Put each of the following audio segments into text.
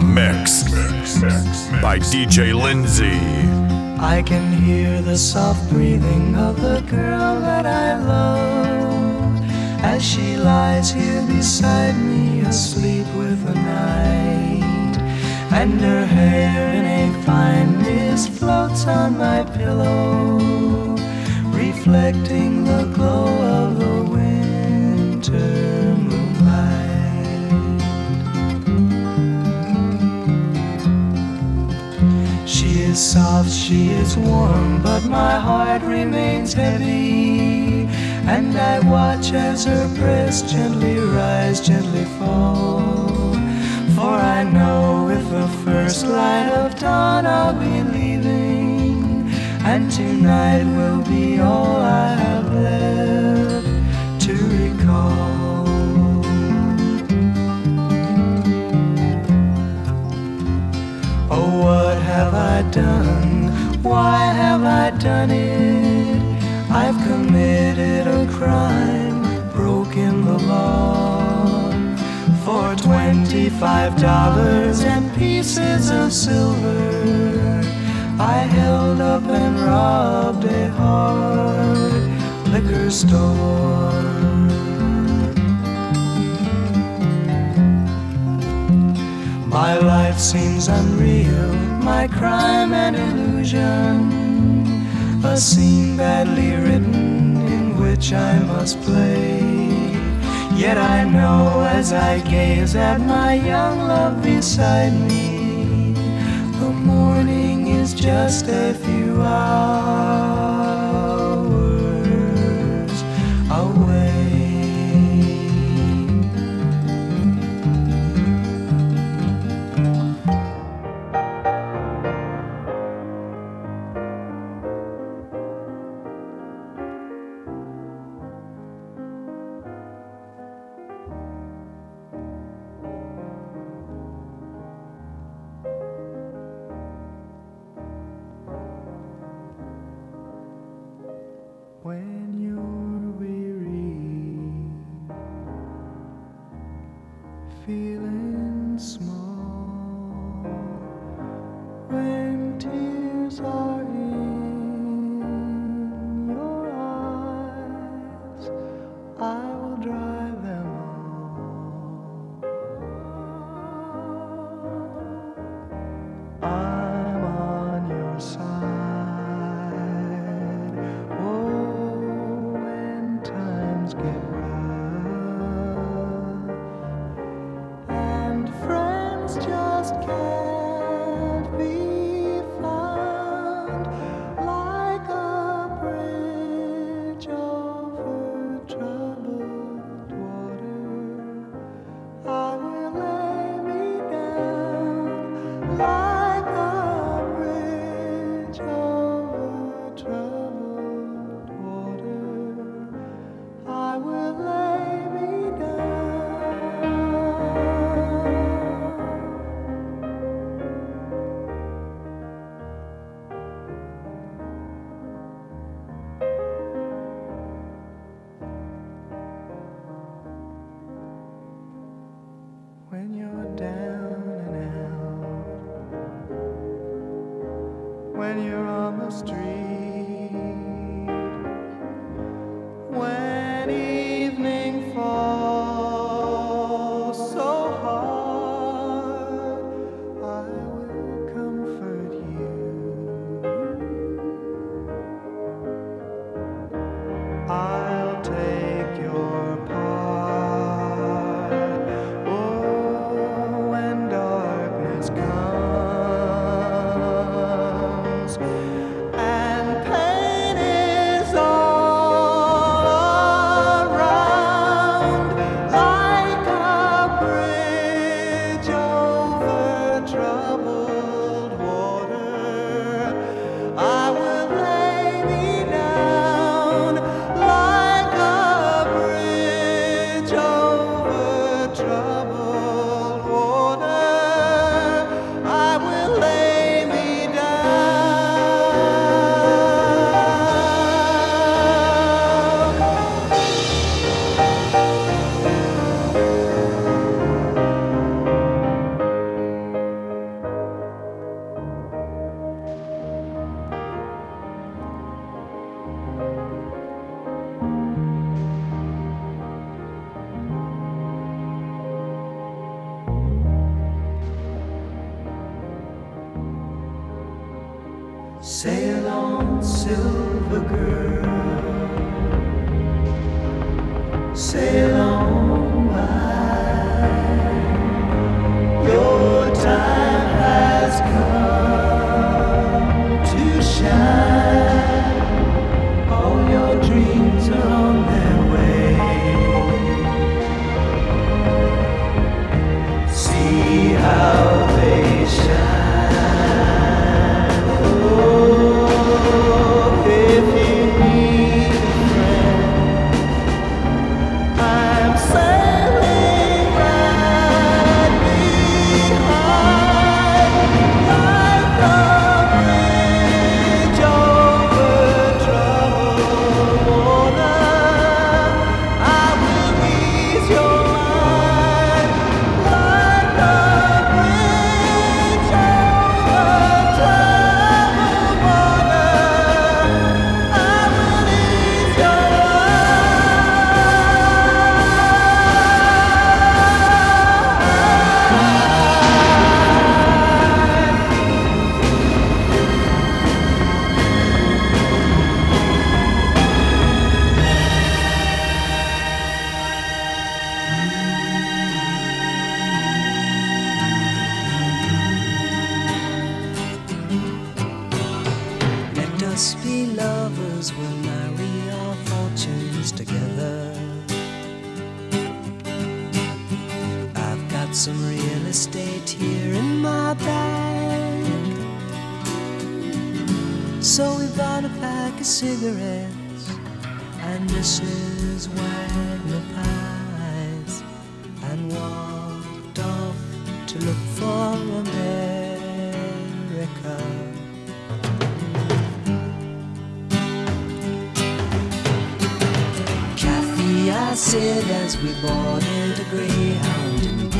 mix by DJ Lindsay. I can hear the soft breathing of the girl that I love as she lies here beside me, asleep with the night. And her hair in a fine mist floats on my pillow, reflecting the glow soft, she is warm, but my heart remains heavy. And I watch as her breast gently rise, gently fall. For I know with the first light of dawn I'll be leaving. And tonight will be all I have left done? Why have I done it? I've committed a crime, broken the law. For twenty-five dollars and pieces of silver, I held up and robbed a hard liquor store. My life seems unreal, my crime and illusion, a scene badly written in which I must play. Yet I know as I gaze at my young love beside me, the morning is just a few hours feeling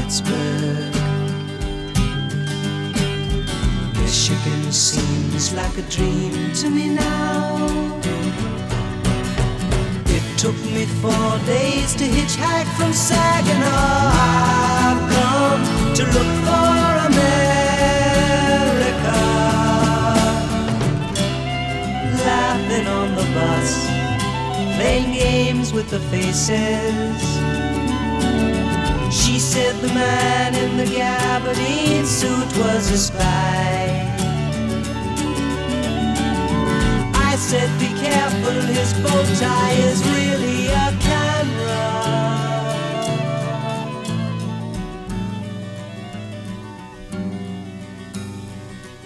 In Michigan seems like a dream to me now. It took me four days to hitchhike from Saginaw. I've come to look for America. Laughing on the bus playing games with the faces. She said the man in the gabardine suit was a spy. I said, be careful, his bow tie is really a camera.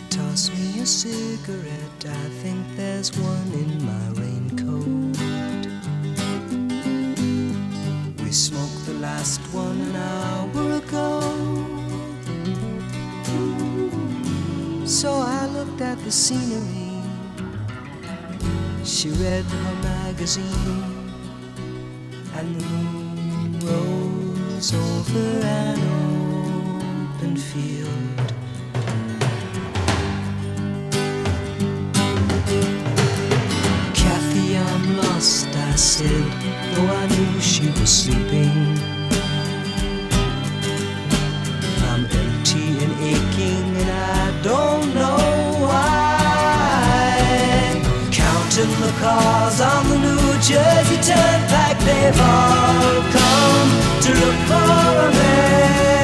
Toss me a cigarette, I think there's one in my raincoat. Last one hour ago. So I looked at the scenery. She read her magazine, and the moon rose over an open field. Kathy, I'm lost, I said, though I knew she was sleeping. Cars on the New Jersey Turnpike, they've all come to look for America.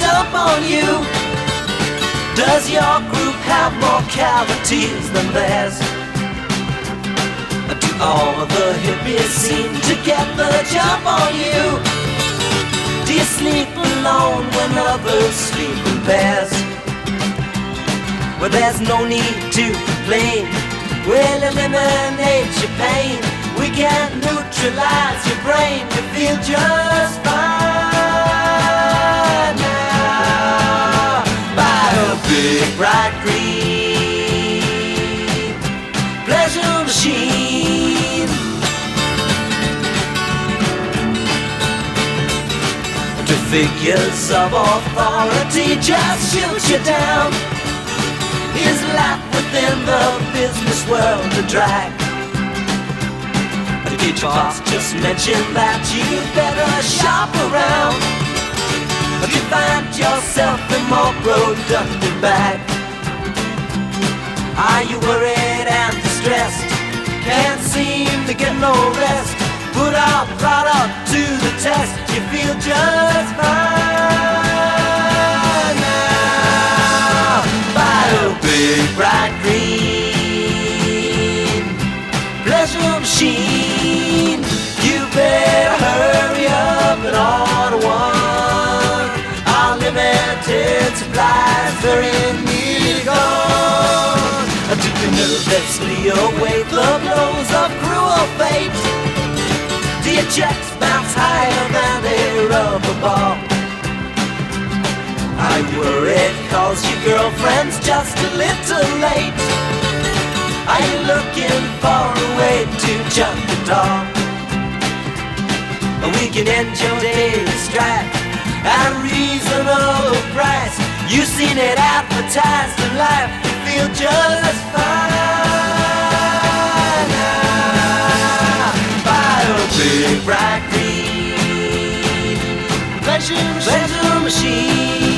Dump on you? Does your group have more cavities than theirs? Do all of the hippies seem to get the jump on you? Do you sleep alone when others sleep in pairs? Well, there's no need to complain. We'll eliminate your pain. We can neutralize your brain. You feel just fine. Big bright green pleasure machine. The figures of authority just shoot you down. Is life within the business world a drag? Did your boss just mention that you better shop around? But you find yourself in more productive bag. Are you worried and distressed? Can't seem to get no rest. Put our product to the test. You feel just fine now. Buy a big bright green pleasure machine. You better hurry up and order one limited supplies are in need gone. Do you nervously await the blows of cruel fate? Do your checks bounce higher than a rubber ball? Are worry cause your girlfriend's just a little late? Are you looking for a way to jump the dog? We can end your daily strife at a reasonable price. You've seen it advertised in life, you feel just fine. Buy a big bright green pleasure, pleasure machine.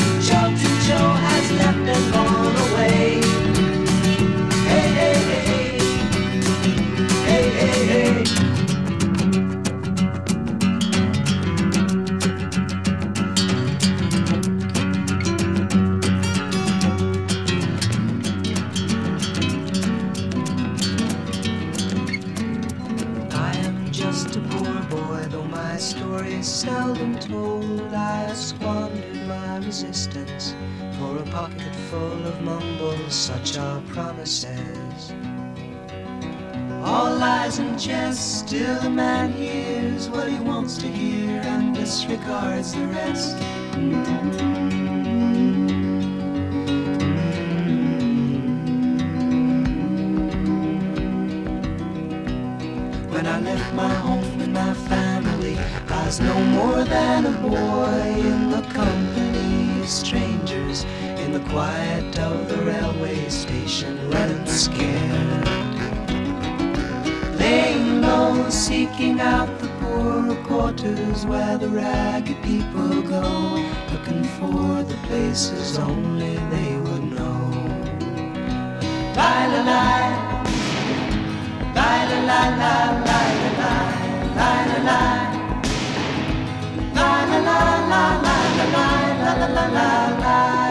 mumbles, such are promises. All lies and jest, still a man hears what he wants to hear and disregards the rest. When I left my home and my family, I was no more than a boy in the company of strangers in the quiet of the railway station, running scared. Laying low, seeking out the poorer quarters where the ragged people go, looking for the places only they would know. Lie, lie, lie. Lie, lie, lie, lie, lie, lie, lie, lie, lie. Lie, lie, lie, lie, lie, lie, lie, lie,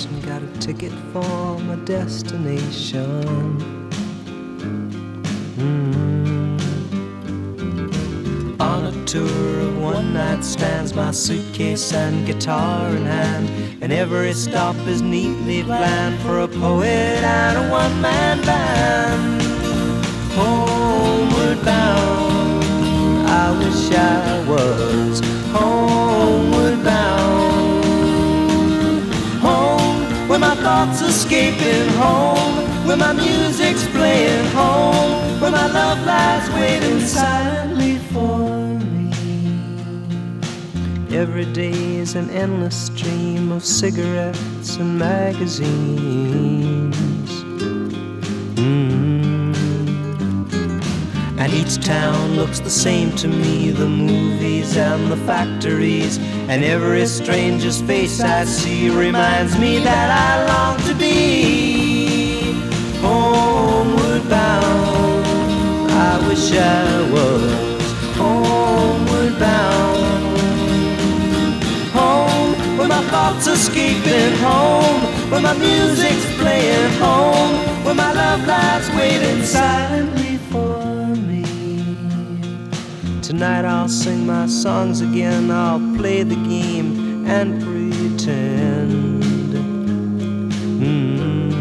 station, got a ticket for my destination. Mm. On a tour of one night stands, my suitcase and guitar in hand, and every stop is neatly planned for a poet and a one man band. Homeward bound, I wish I was homeward bound. Thoughts escaping home, where my music's playing home, where my love lies waiting silently for me. Every day is an endless stream of cigarettes and magazines. Mm. And each town looks the same to me the movies and the factories. And every stranger's face I see reminds me that I long to be homeward bound. I wish I was homeward bound. Home, where my thoughts escaping home, where my music's playing home, where my love lies waiting silently Tonight I'll sing my songs again, I'll play the game and pretend. Mm.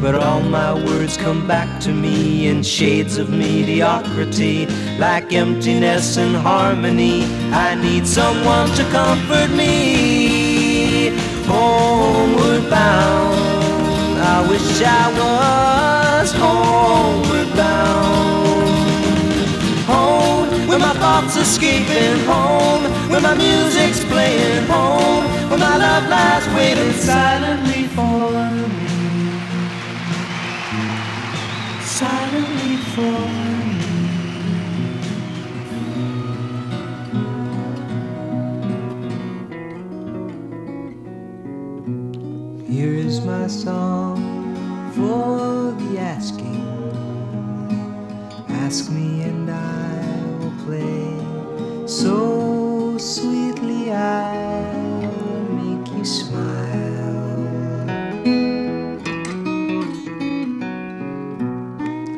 But all my words come back to me in shades of mediocrity, like emptiness and harmony. I need someone to comfort me. Homeward bound, I wish I was homeward Where my thoughts escaping home, where my music's playing home, where my love lies waiting silently for me. Silently for me. Here is my song for the asking. Ask me so sweetly I'll make you smile.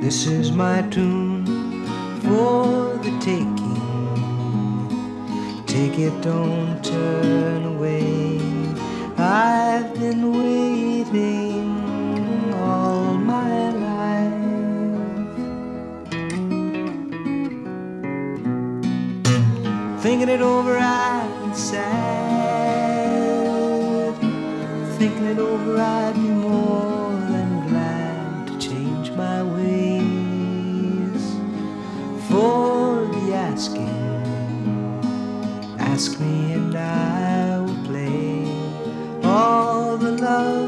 This is my tune for the taking. Take it, don't turn away. I've been waiting Thinking it over, I'd sad. Thinking it over, I'd be more than glad to change my ways for the asking. Ask me and I will play all the love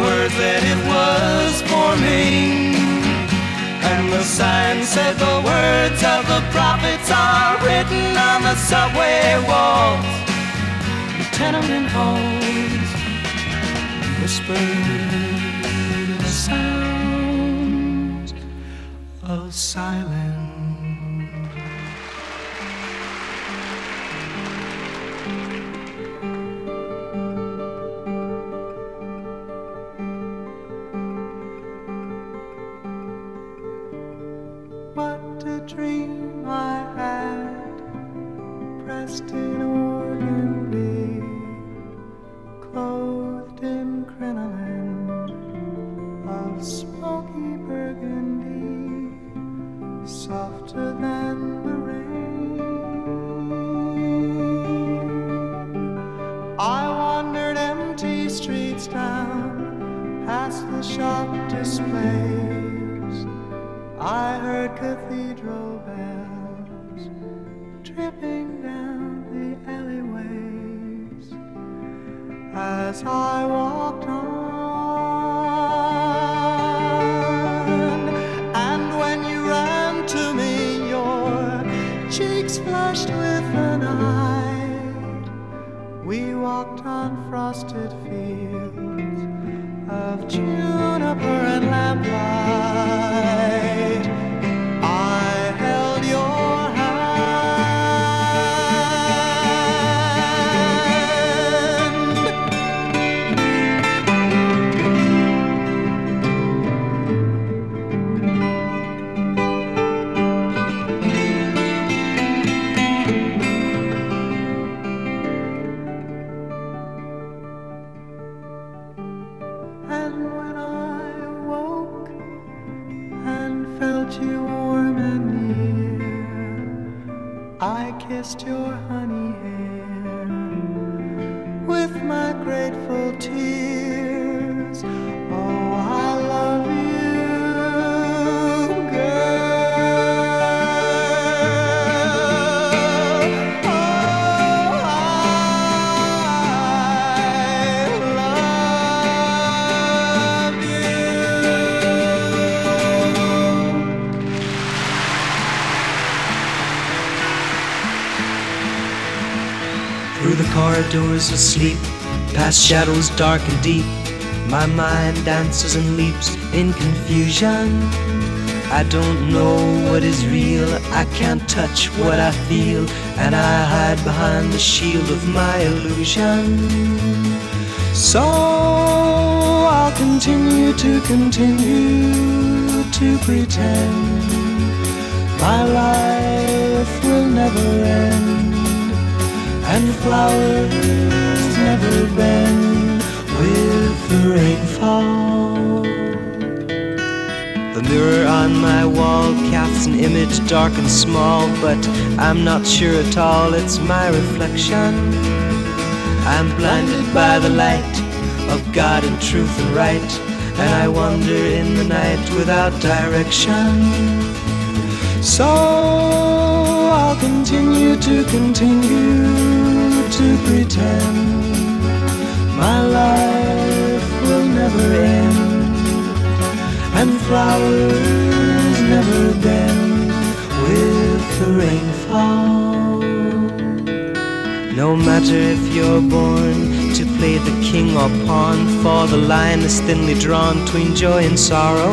words that it was forming. The sign said the words of the prophets are written on the subway walls, the tenement halls, whispered the sounds of silence. Corridors of sleep, past shadows dark and deep, my mind dances and leaps in confusion. I don't know what is real, I can't touch what I feel, and I hide behind the shield of my illusion. So I'll continue to continue to pretend. My life will never end and flowers never bend with the rainfall. The mirror on my wall casts an image dark and small, but I'm not sure at all it's my reflection. I'm blinded by the light of God and truth and right, and I wander in the night without direction. So I'll continue to continue to pretend my life will never end and flowers never bend with the rainfall. No matter if you're born to play the king or pawn, for the line is thinly drawn between joy and sorrow.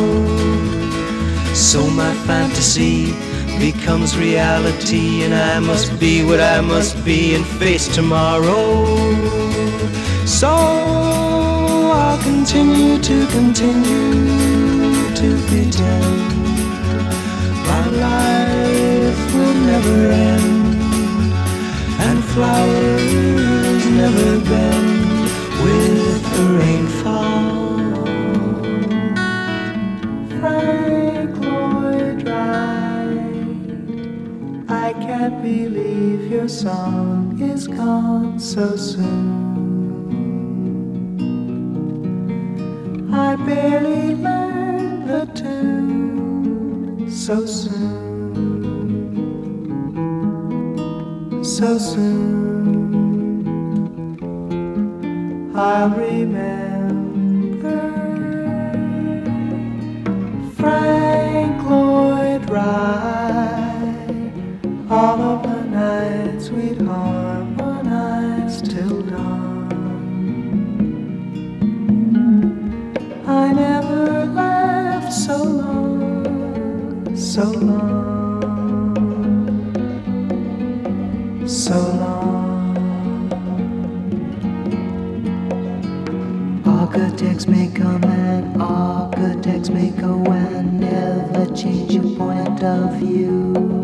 So my fantasy becomes reality, and I must be what I must be and face tomorrow. So I'll continue to continue to pretend my life will never end and flowers never bend with the rainfall. Believe your song is gone so soon. I barely learned the tune so soon, so soon. I'll remember so long, so long. Architects may come and architects may go and never change your point of view.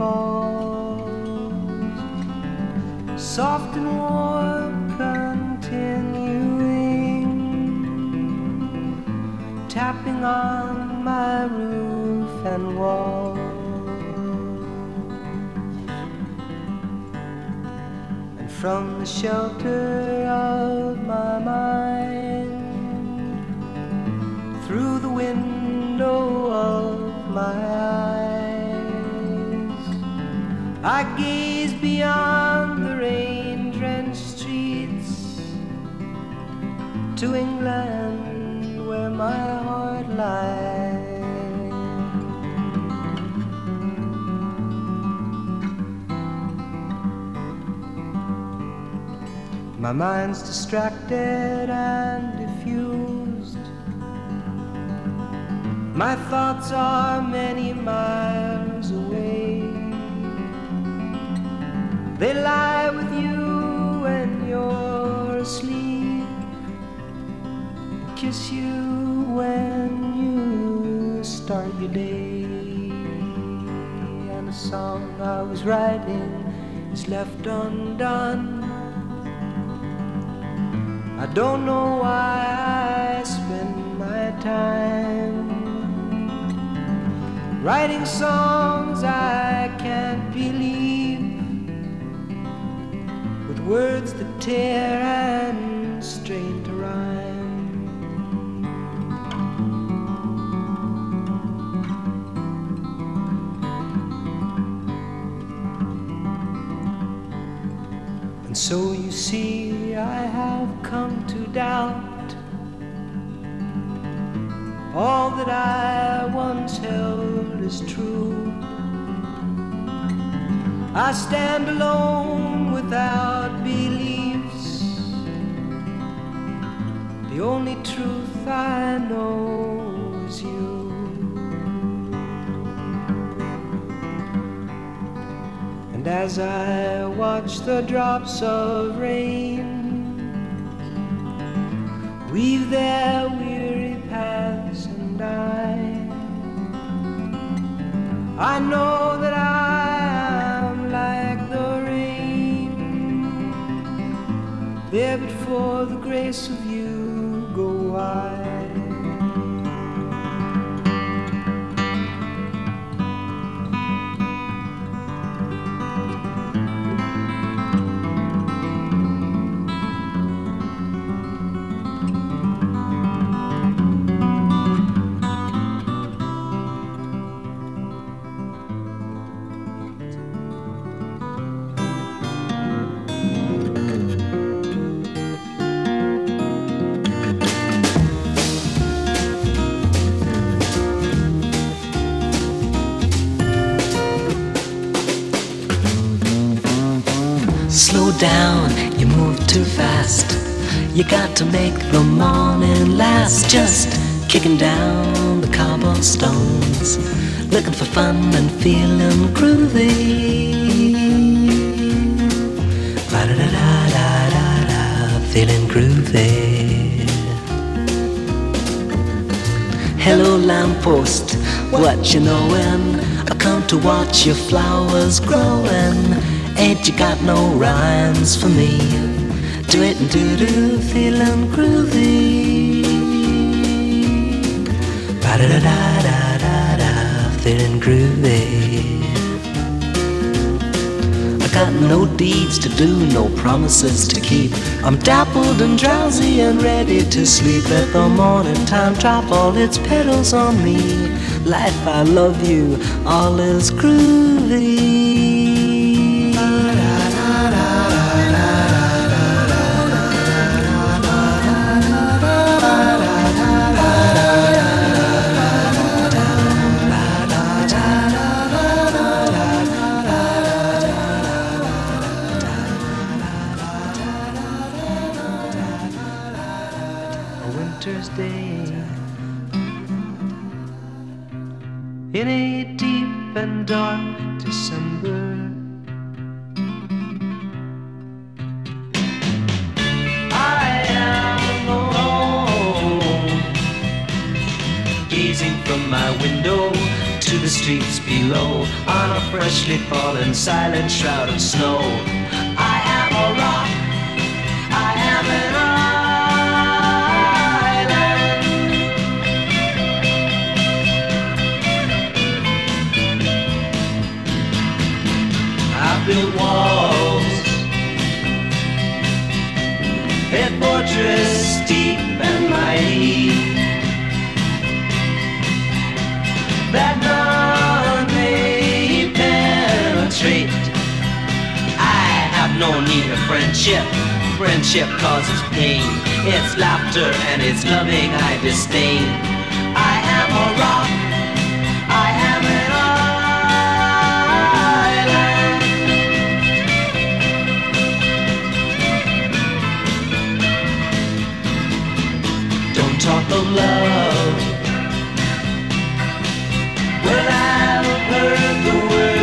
Falls. Soft and warm continuing Tapping on my roof and wall. And from the shelter of I gaze beyond the rain drenched streets to England where my heart lies. My mind's distracted and diffused. My thoughts are many miles They lie with you when you're asleep. Kiss you when you start your day. And a song I was writing is left undone. I don't know why I spend my time writing songs I can't believe words that tear and strain to rhyme. And so you see, I have come to doubt All that I once held is true. I stand alone without beliefs. The only truth I know is you. And as I watch the drops of rain weave their weary paths and I, I know that I but for the grace of you go I. You got to make the morning last. Just kicking down the cobblestones, looking for fun and feeling groovy. Da da da da da da, feeling groovy. Hello, lamppost, what you knowin'? I come to watch your flowers growin'. Ain't you got no rhymes for me? Do it and do do, feeling groovy. Ba da da da da da da, feeling groovy. I got no deeds to do, no promises to keep. I'm dappled and drowsy and ready to sleep. Let the morning time drop all its petals on me. Life, I love you, all is groovy. Shroud of snow. I am a rock, I am an friendship. Friendship causes pain. It's laughter and it's loving I disdain. I am a rock. I am an island. Don't talk of love. Well, I've heard the word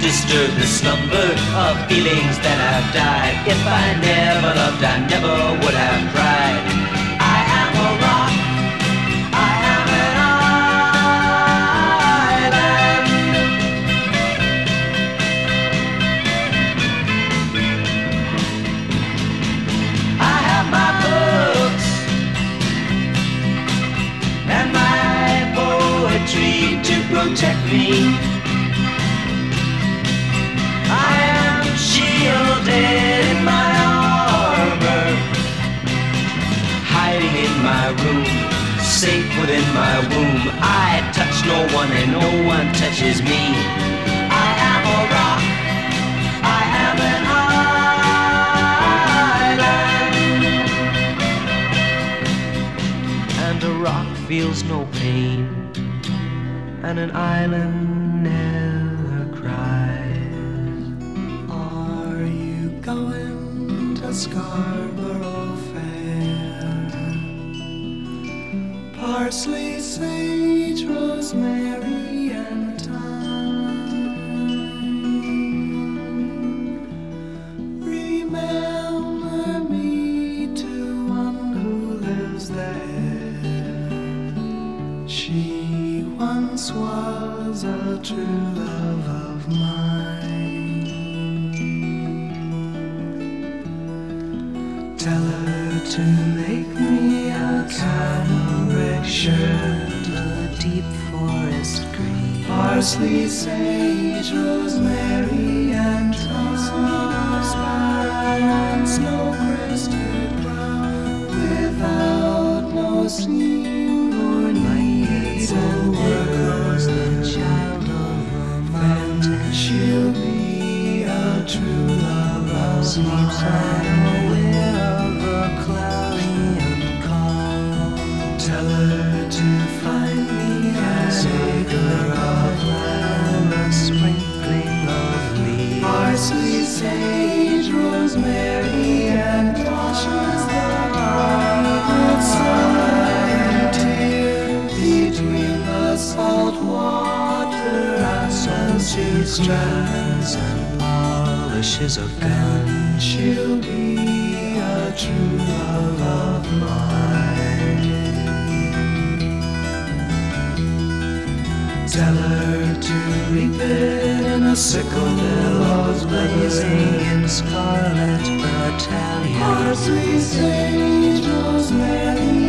disturb the slumber of feelings that have died. If I never loved, I never would have cried. I am a rock. I am an island. I have my books and my poetry to protect me. in my armor, hiding in my room, safe within my womb. I touch no one and no one touches me. I am a rock, I am an island, and a rock feels no pain, and an island Scarborough Fair. Parsley, sage, rosemary, and thyme. Remember me to one who lives there. She once was a true love of mine. to make me a canoe shirt, a deep forest green, parsley, sage, rosemary, and thyme, spiral and snow crested brown, without no sleep. strands and polishes of gun. She'll be a true love of mine. Tell her to reap it in a sickle billows blazing in scarlet battalion. Parsley, sage, rosemary.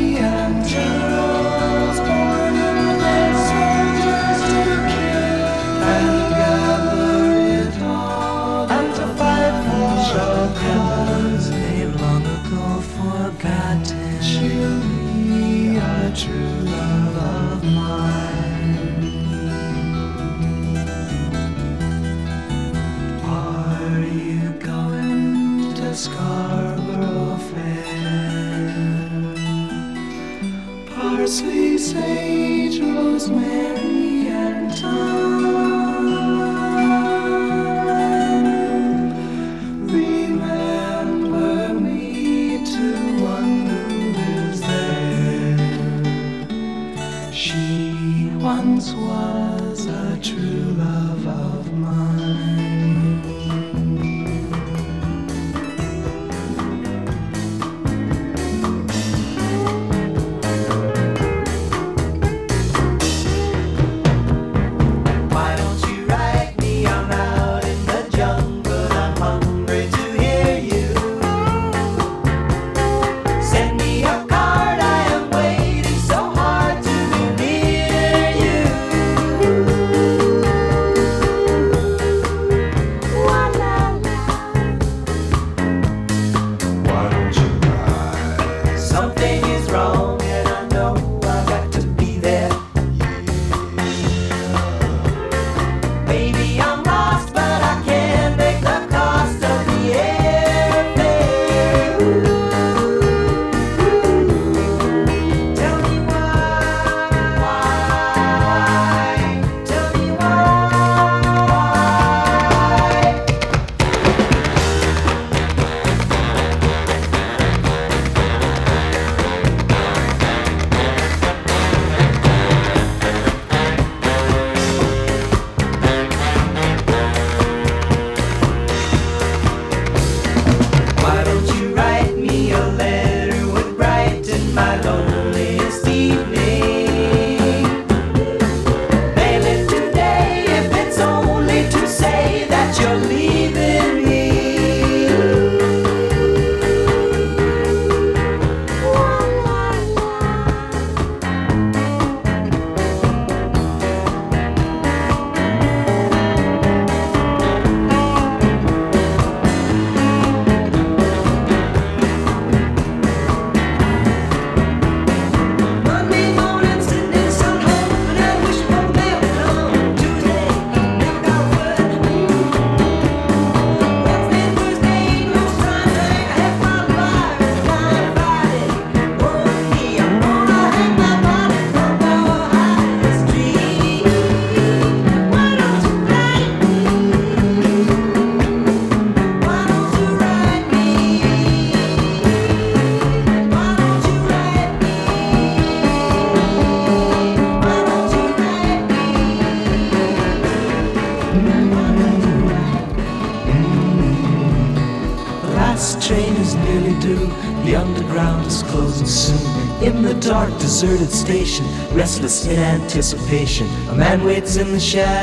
Dark, deserted station, restless in anticipation, a man waits in the shadows.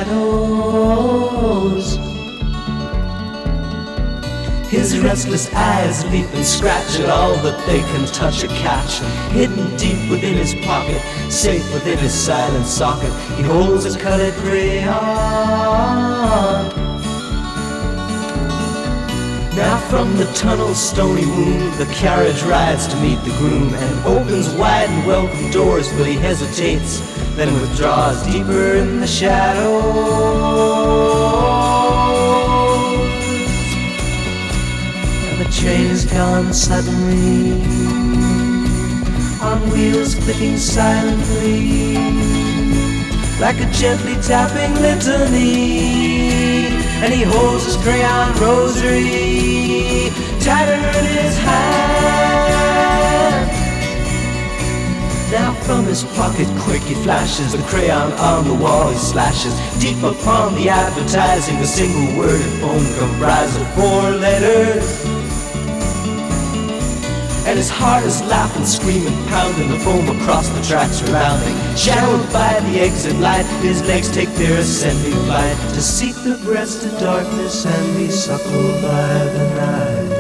His restless eyes leap and scratch at all that they can touch or catch. Hidden deep within his pocket, safe within his silent socket, he holds a colored crayon. Now from the tunnel's stony womb, the carriage rides to meet the groom and opens wide and welcome doors, but he hesitates, then withdraws deeper in the shadows. And the train is gone suddenly, on wheels clicking silently, like a gently tapping litany and he holds his crayon rosary tighter in his hand. Now from his pocket quick he flashes the crayon on the wall he slashes deep upon the advertising a single word at bone comprised of four letters. And his heart is laughing, screaming, pounding the foam across the tracks rebounding. Shadowed by the exit light, his legs take their ascending flight to seek the breast of darkness and be suckled by the night.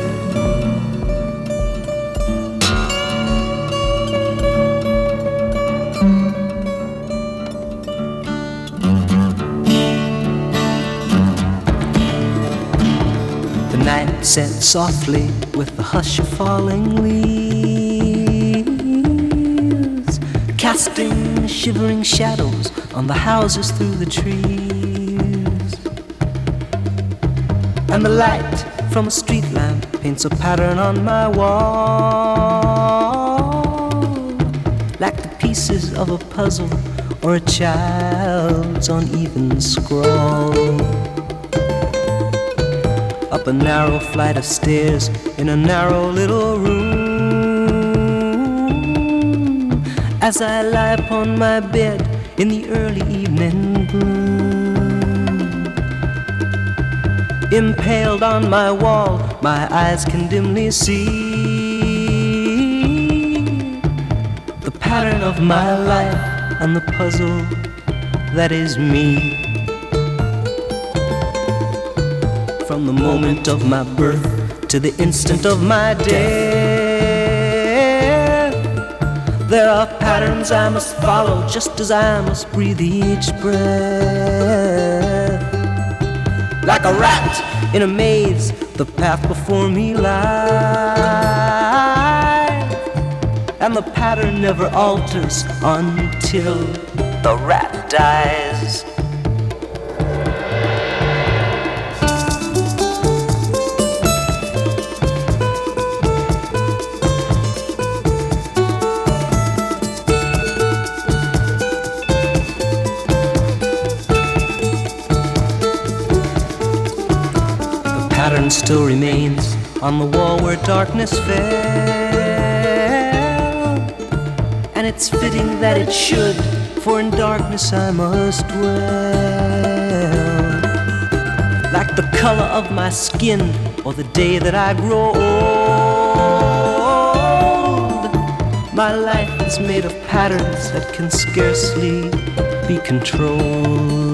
Night softly with the hush of falling leaves, casting shivering shadows on the houses through the trees. And the light from a street lamp paints a pattern on my wall, like the pieces of a puzzle or a child's uneven scroll up a narrow flight of stairs in a narrow little room. As I lie upon my bed in the early evening gloom, impaled on my wall, my eyes can dimly see the pattern of my life and the puzzle that is me. From the moment of my birth to the instant of my death, there are patterns I must follow just as I must breathe each breath. Like a rat in a maze, the path before me lies, and the pattern never alters until the rat dies. Still remains on the wall where darkness fell. And it's fitting that it should, for in darkness I must dwell. Like the color of my skin, or the day that I grow old. My life is made of patterns that can scarcely be controlled.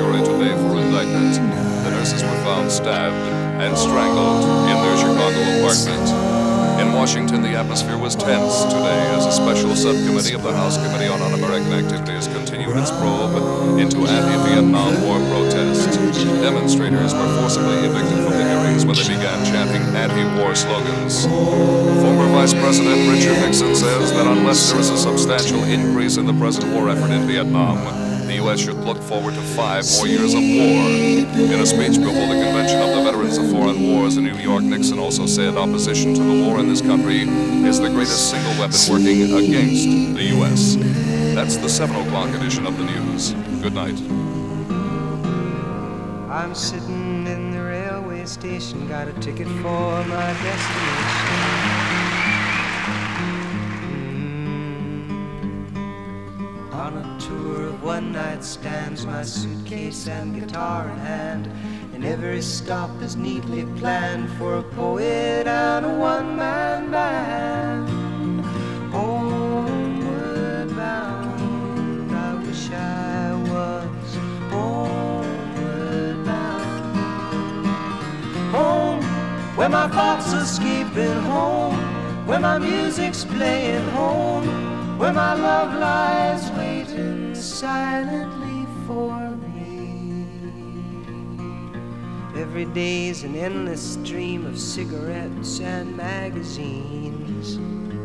Jury today for indictment. The nurses were found stabbed and strangled in their Chicago apartment. In Washington, the atmosphere was tense today as a special subcommittee of the House Committee on Un-American Activities continued its probe into anti-Vietnam War protests. Demonstrators were forcibly evicted from the hearings when they began chanting anti-war slogans. Former Vice President Richard Nixon says that unless there is a substantial increase in the present war effort in Vietnam, the U.S. should look forward to five more years of war. In a speech before the Convention of the Veterans of Foreign Wars in New York, Nixon also said opposition to the war in this country is the greatest single weapon working against the U.S. That's the 7 o'clock edition of the news. Good night. I'm sitting in the railway station, got a ticket for my destination. One night stands, my suitcase and guitar in hand. And every stop is neatly planned for a poet and a one man band. Homeward bound, I wish I was homeward bound. Home, where my thoughts are escaping home, where my music's playing home, where my love lies silently for me. Every day's an endless stream of cigarettes and magazines. Mm.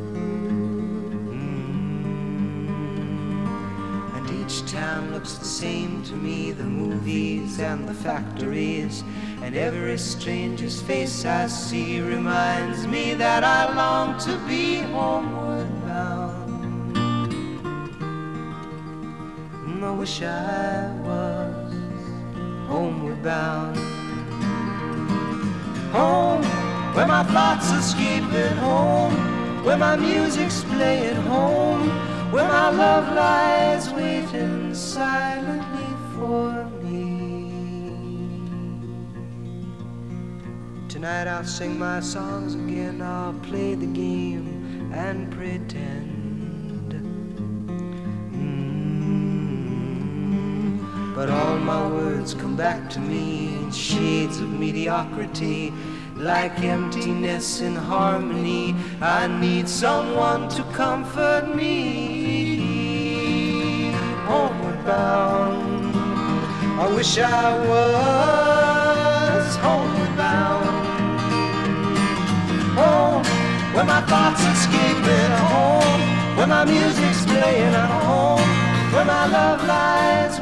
And each town looks the same to me the movies and the factories. And every stranger's face I see reminds me that I long to be homeward wish I was homeward bound. Home, where my thoughts are escaping home, where my music's playing home, where my love lies waiting silently for me. Tonight I'll sing my songs again, I'll play the game and pretend. But all my words come back to me in shades of mediocrity, like emptiness in harmony. I need someone to comfort me. Homeward bound, I wish I was homeward bound. Home, where my thoughts escaping at home, where my music's playing at home, where my love lies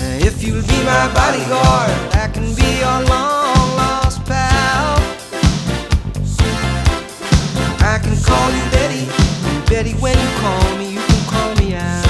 Uh, If you'll be my bodyguard, I can be your long lost pal. I can call you Betty, Betty, when you call me, you can call me Al.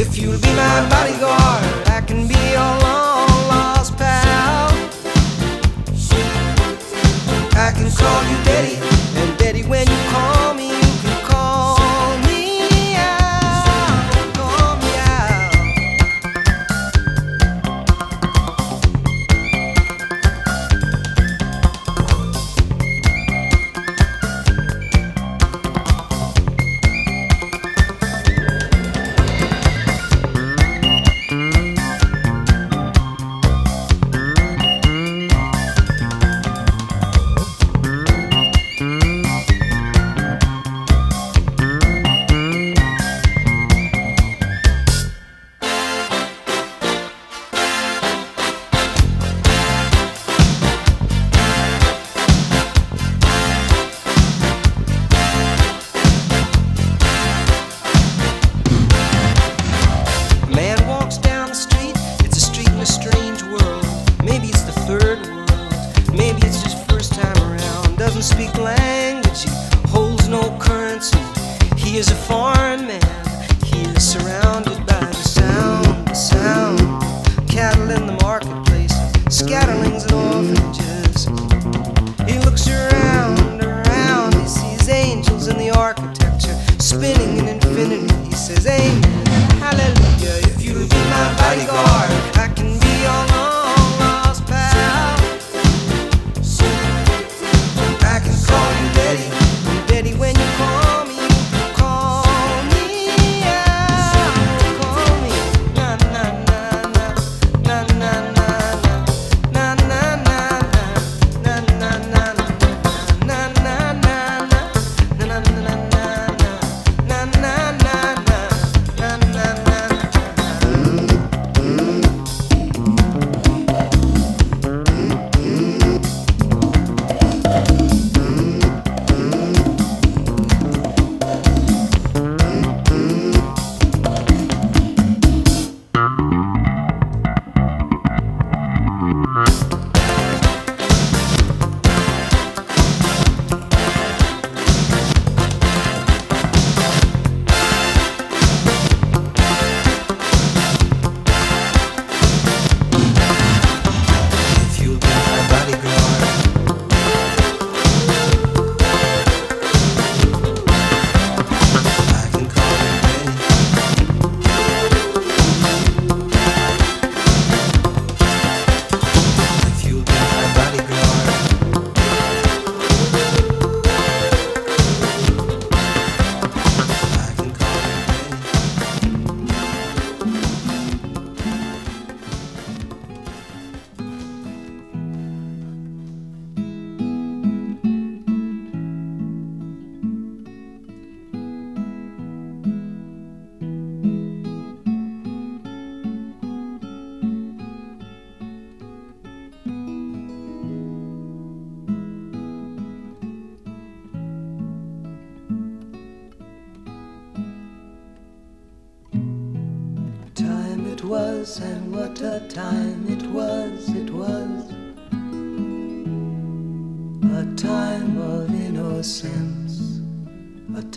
If you'll be my bodyguard, I can be your long lost pal. I can call you Daddy, and Daddy, when you call me,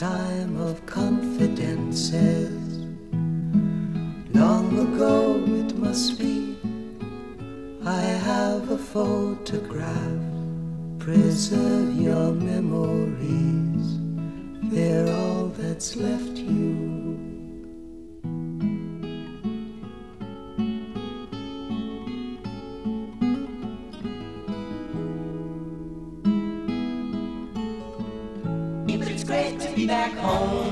time of confidences. Long ago it must be, I have a photograph preserved. home.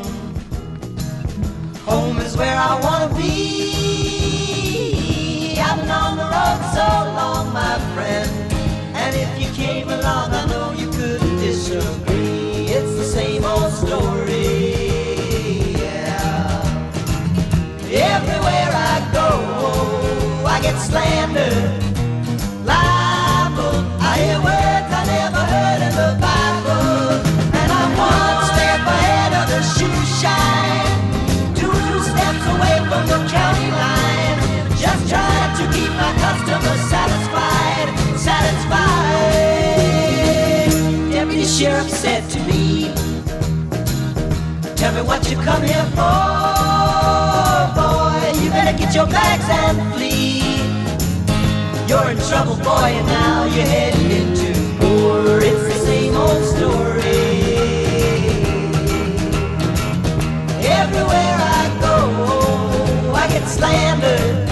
sheriff said to me, Tell me what you come here for, boy. You better get your bags and flee. You're in trouble, boy, and now you're headed into war. It's the same old story. Everywhere I go, I get slandered.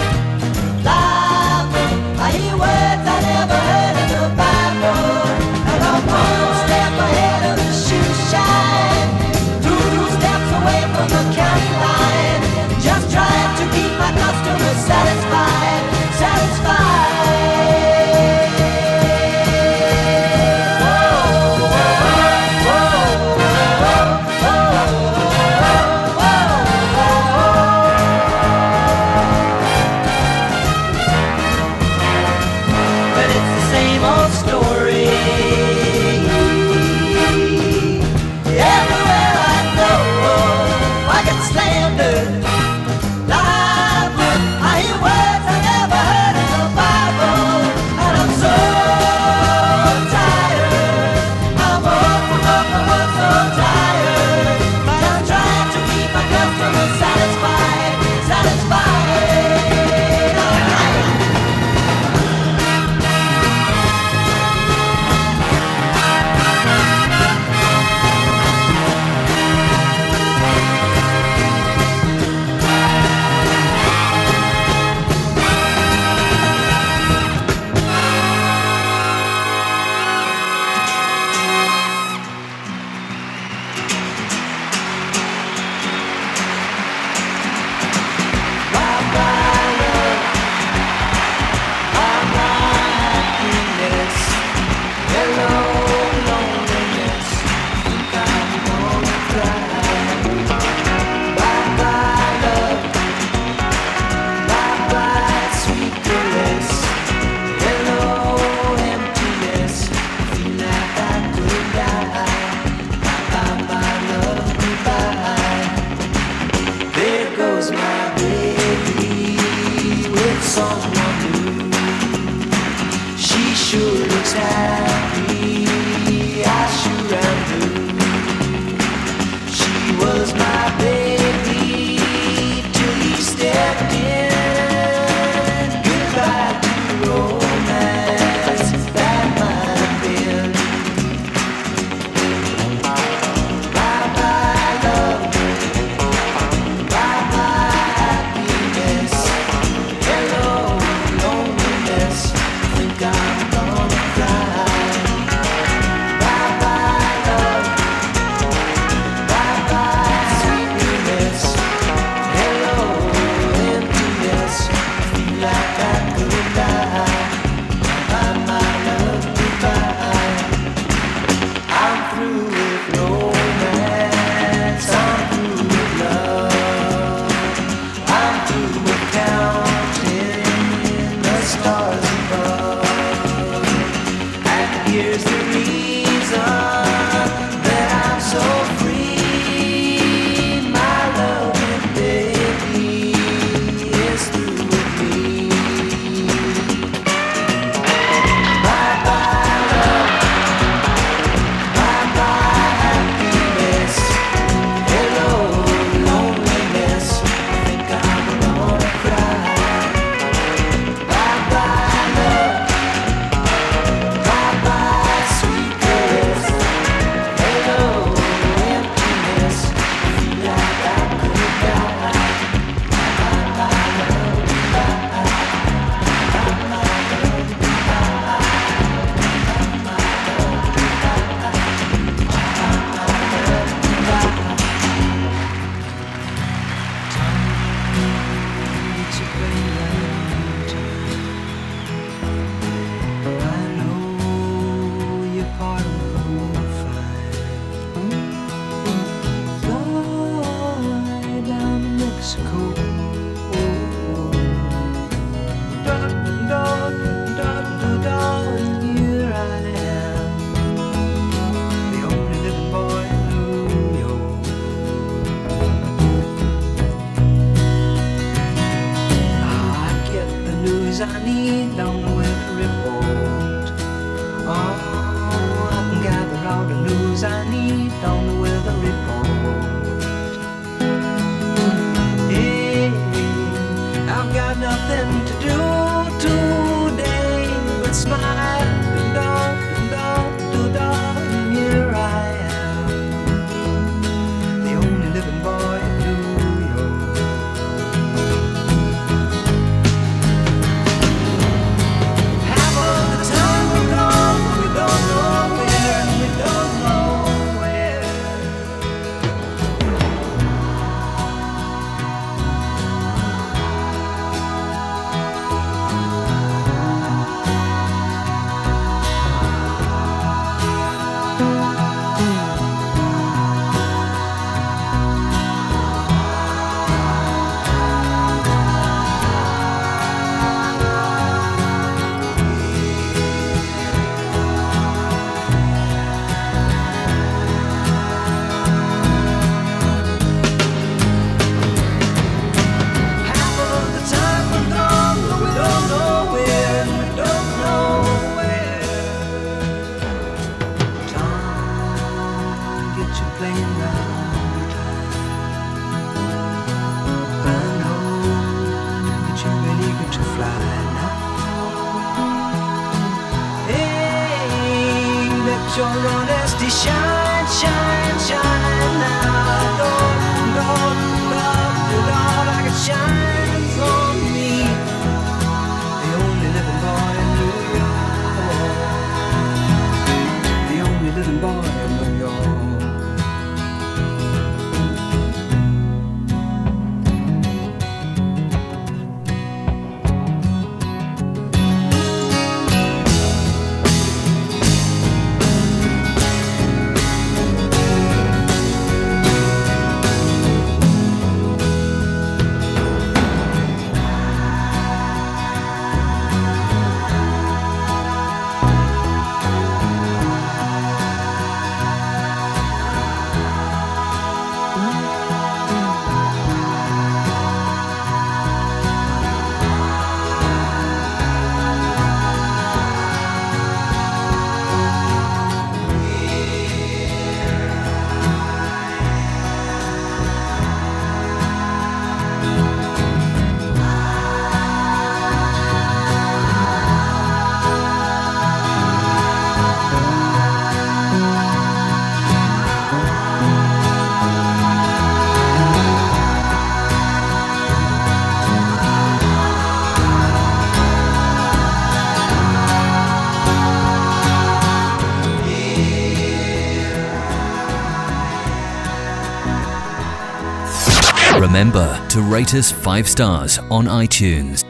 To rate us 5 stars on iTunes.